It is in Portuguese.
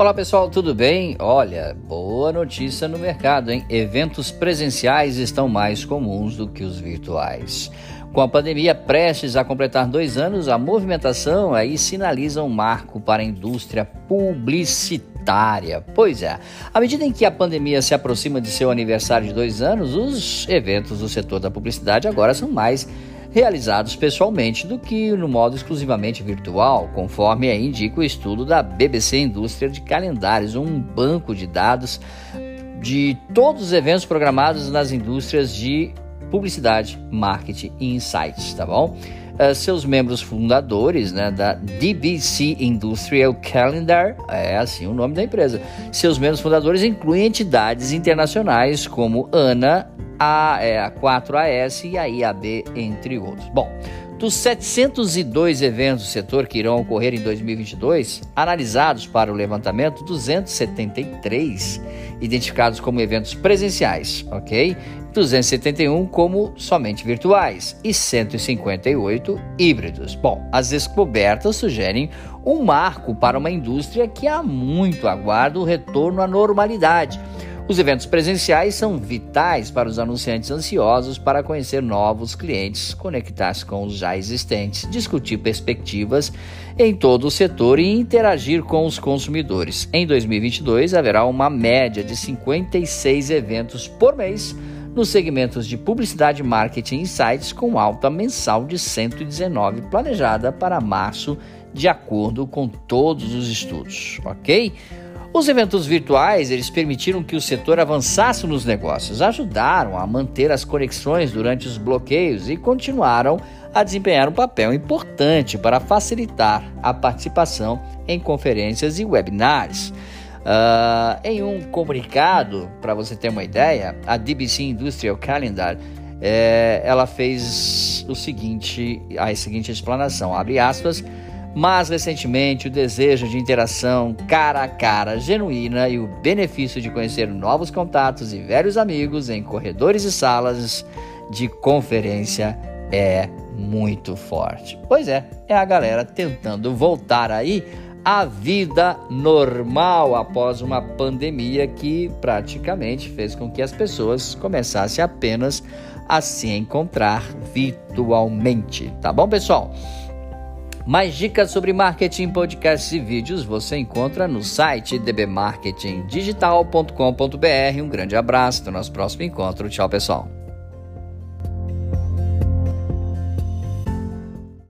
Olá pessoal, tudo bem? Olha, boa notícia no mercado, hein? Eventos presenciais estão mais comuns do que os virtuais. Com a pandemia prestes a completar dois anos, a movimentação aí sinaliza um marco para a indústria publicitária. Pois é, à medida em que a pandemia se aproxima de seu aniversário de dois anos, os eventos do setor da publicidade agora são mais realizados pessoalmente do que no modo exclusivamente virtual, conforme indica o estudo da BBC Indústria de Calendários, um banco de dados de todos os eventos programados nas indústrias de publicidade, marketing e insights, tá bom? Uh, seus membros fundadores né, da DBC Industrial Calendar, é assim o nome da empresa. Seus membros fundadores incluem entidades internacionais como ANA, a, é, a 4AS e a IAB, entre outros. Bom, dos 702 eventos do setor que irão ocorrer em 2022, analisados para o levantamento, 273 identificados como eventos presenciais, ok? 271 como somente virtuais e 158 híbridos. Bom, as descobertas sugerem um marco para uma indústria que há muito aguarda o retorno à normalidade os eventos presenciais são vitais para os anunciantes ansiosos para conhecer novos clientes, conectar-se com os já existentes, discutir perspectivas em todo o setor e interagir com os consumidores. Em 2022, haverá uma média de 56 eventos por mês nos segmentos de publicidade, marketing e sites, com alta mensal de 119 planejada para março, de acordo com todos os estudos, ok? Os eventos virtuais eles permitiram que o setor avançasse nos negócios, ajudaram a manter as conexões durante os bloqueios e continuaram a desempenhar um papel importante para facilitar a participação em conferências e webinars. Uh, em um comunicado, para você ter uma ideia, a DBC Industrial Calendar é, ela fez o seguinte, a seguinte explanação, abre aspas, mas recentemente o desejo de interação cara a cara genuína e o benefício de conhecer novos contatos e velhos amigos em corredores e salas de conferência é muito forte. Pois é, é a galera tentando voltar aí à vida normal após uma pandemia que praticamente fez com que as pessoas começassem apenas a se encontrar virtualmente. Tá bom, pessoal? Mais dicas sobre marketing, podcasts e vídeos você encontra no site dbmarketingdigital.com.br. Um grande abraço, até o nosso próximo encontro. Tchau, pessoal.